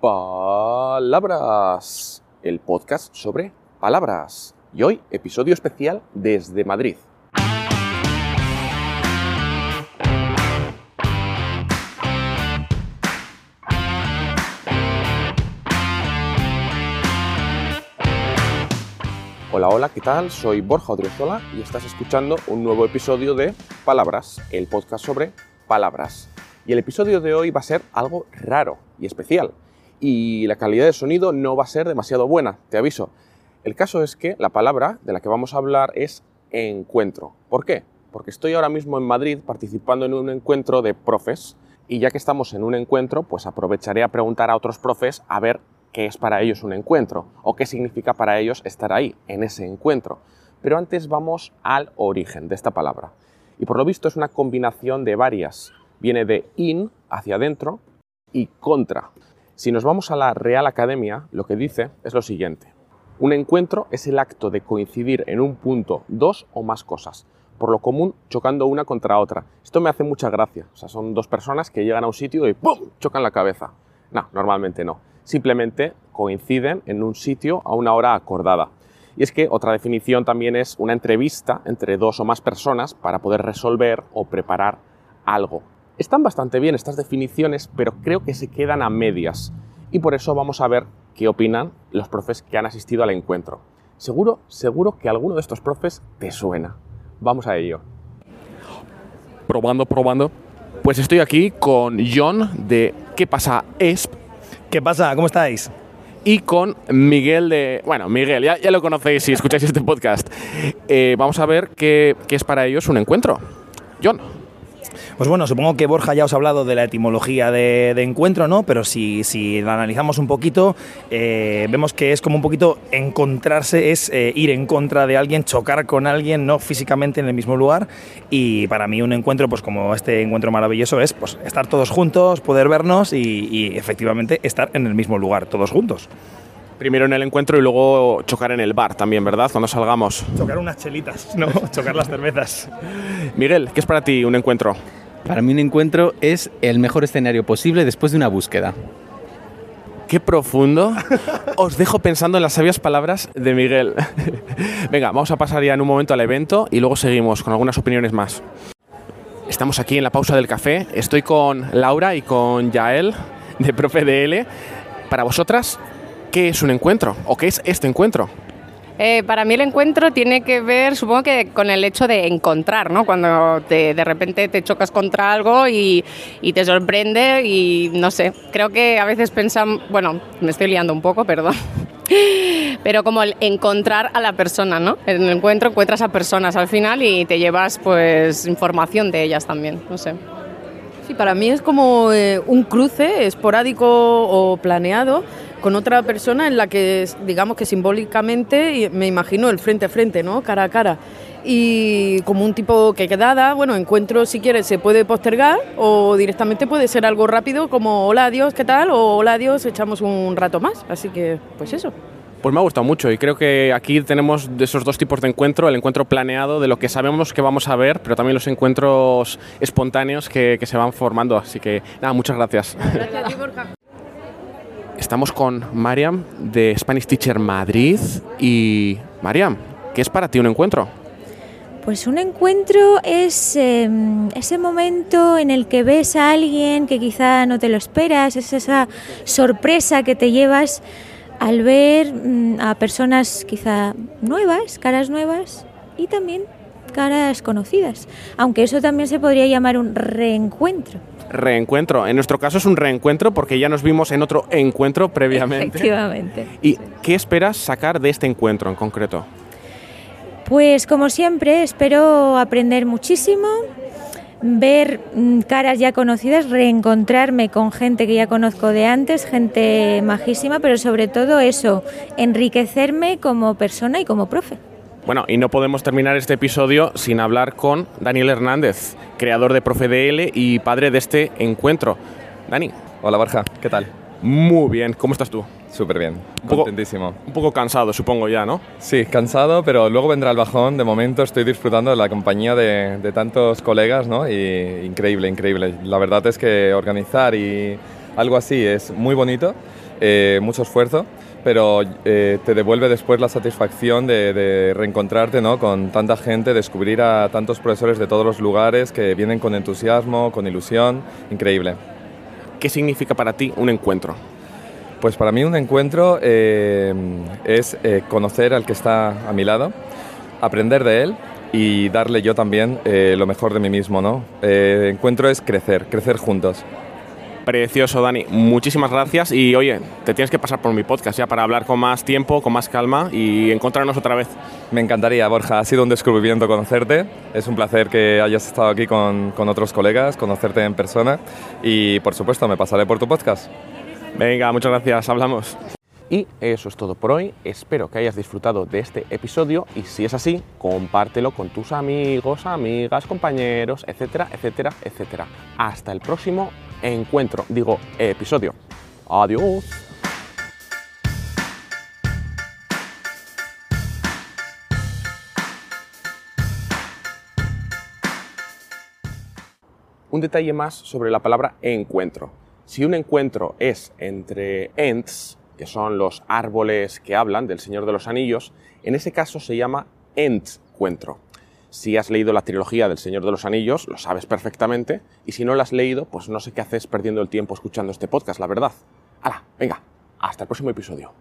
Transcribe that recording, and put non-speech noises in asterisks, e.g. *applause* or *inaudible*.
Palabras, el podcast sobre palabras. Y hoy, episodio especial desde Madrid. Hola, hola, ¿qué tal? Soy Borja Odriozola y estás escuchando un nuevo episodio de Palabras, el podcast sobre palabras. Y el episodio de hoy va a ser algo raro y especial. Y la calidad de sonido no va a ser demasiado buena, te aviso. El caso es que la palabra de la que vamos a hablar es encuentro. ¿Por qué? Porque estoy ahora mismo en Madrid participando en un encuentro de profes y ya que estamos en un encuentro, pues aprovecharé a preguntar a otros profes a ver qué es para ellos un encuentro o qué significa para ellos estar ahí, en ese encuentro. Pero antes vamos al origen de esta palabra. Y por lo visto es una combinación de varias. Viene de in, hacia adentro, y contra. Si nos vamos a la Real Academia, lo que dice es lo siguiente. Un encuentro es el acto de coincidir en un punto dos o más cosas, por lo común chocando una contra otra. Esto me hace mucha gracia. O sea, son dos personas que llegan a un sitio y ¡pum! chocan la cabeza. No, normalmente no. Simplemente coinciden en un sitio a una hora acordada. Y es que otra definición también es una entrevista entre dos o más personas para poder resolver o preparar algo. Están bastante bien estas definiciones, pero creo que se quedan a medias. Y por eso vamos a ver qué opinan los profes que han asistido al encuentro. Seguro, seguro que alguno de estos profes te suena. Vamos a ello. Probando, probando. Pues estoy aquí con John de ¿Qué pasa ESP? ¿Qué pasa? ¿Cómo estáis? Y con Miguel de... Bueno, Miguel, ya, ya lo conocéis si escucháis este podcast. Eh, vamos a ver qué, qué es para ellos un encuentro. John. Pues bueno, supongo que Borja ya os ha hablado de la etimología de, encuentro, ¿no? Pero si, si la analizamos un poquito, eh, vemos que es como un poquito encontrarse, es eh, ir en contra de alguien, chocar con alguien, no físicamente en el mismo lugar. Y para mí un encuentro, pues como este encuentro maravilloso, es pues, estar todos juntos, poder vernos y efectivamente estar en el mismo lugar, todos juntos. Primero en el encuentro y luego chocar en el bar también, ¿verdad? Cuando salgamos. Chocar unas chelitas, no, *laughs* chocar las cervezas. Miguel, ¿qué es para ti un encuentro? Para mí un encuentro es el mejor escenario posible después de una búsqueda. Qué profundo. *laughs* Os dejo pensando en las sabias palabras de Miguel. *laughs* Venga, vamos a pasar ya en un momento al evento y luego seguimos con algunas opiniones más. Estamos aquí en la pausa del café. Estoy con Laura y con Yael de Profe DL. Para vosotras, ¿qué es un encuentro? ¿O qué es este encuentro? Eh, para mí el encuentro tiene que ver, supongo que con el hecho de encontrar, ¿no? Cuando te, de repente te chocas contra algo y, y, te sorprende y no sé, creo que a veces pensan, bueno, me estoy liando un poco, *laughs* perdón, pero como el encontrar a la persona, ¿no? En el encuentro encuentras a personas al final y te llevas pues información de ellas también, no sé. Sí, para mí es como eh, un cruce esporádico o planeado con otra persona en la que, digamos que simbólicamente me imagino el frente a frente, ¿no? Cara a cara. Y como un tipo que quedada, bueno, encuentro si quieres se puede postergar o directamente puede ser algo rápido como hola adiós, ¿qué tal? O hola adiós, echamos un rato más. Así que, pues eso. Pues me ha gustado mucho y creo que aquí tenemos de esos dos tipos de encuentro, el encuentro planeado de lo que sabemos que vamos a ver, pero también los encuentros espontáneos que, que se van formando. Así que nada, muchas gracias. Gracias a ti, Borja. Estamos con Mariam de Spanish Teacher Madrid y Mariam, ¿qué es para ti un encuentro? Pues un encuentro es eh, ese momento en el que ves a alguien que quizá no te lo esperas, es esa sorpresa que te llevas al ver mm, a personas quizá nuevas, caras nuevas y también caras conocidas, aunque eso también se podría llamar un reencuentro. Reencuentro. En nuestro caso es un reencuentro porque ya nos vimos en otro encuentro previamente. Efectivamente. ¿Y qué esperas sacar de este encuentro en concreto? Pues como siempre, espero aprender muchísimo, ver mm, caras ya conocidas, reencontrarme con gente que ya conozco de antes, gente majísima, pero sobre todo eso, enriquecerme como persona y como profe. Bueno, y no podemos terminar este episodio sin hablar con Daniel Hernández, creador de Profe DL y padre de este encuentro. Dani. Hola Borja, ¿qué tal? Muy bien, ¿cómo estás tú? Súper bien, Un poco- contentísimo. Un poco cansado, supongo ya, ¿no? Sí, cansado, pero luego vendrá el bajón. De momento estoy disfrutando de la compañía de, de tantos colegas, ¿no? Y increíble, increíble. La verdad es que organizar y algo así es muy bonito, eh, mucho esfuerzo, pero eh, te devuelve después la satisfacción de, de reencontrarte ¿no? con tanta gente, descubrir a tantos profesores de todos los lugares que vienen con entusiasmo, con ilusión, increíble. ¿Qué significa para ti un encuentro? Pues para mí un encuentro eh, es eh, conocer al que está a mi lado, aprender de él y darle yo también eh, lo mejor de mí mismo, ¿no? Eh, encuentro es crecer, crecer juntos. Precioso, Dani. Muchísimas gracias y oye, te tienes que pasar por mi podcast ya para hablar con más tiempo, con más calma y encontrarnos otra vez. Me encantaría, Borja, ha sido un descubrimiento conocerte. Es un placer que hayas estado aquí con, con otros colegas, conocerte en persona y por supuesto me pasaré por tu podcast. Venga, muchas gracias, hablamos. Y eso es todo por hoy. Espero que hayas disfrutado de este episodio y si es así, compártelo con tus amigos, amigas, compañeros, etcétera, etcétera, etcétera. Hasta el próximo encuentro, digo, episodio. Adiós. Un detalle más sobre la palabra encuentro. Si un encuentro es entre ents, que son los árboles que hablan del Señor de los Anillos, en ese caso se llama entcuentro. Si has leído la trilogía del Señor de los Anillos, lo sabes perfectamente, y si no la has leído, pues no sé qué haces perdiendo el tiempo escuchando este podcast, la verdad. ¡Hala! Venga, hasta el próximo episodio.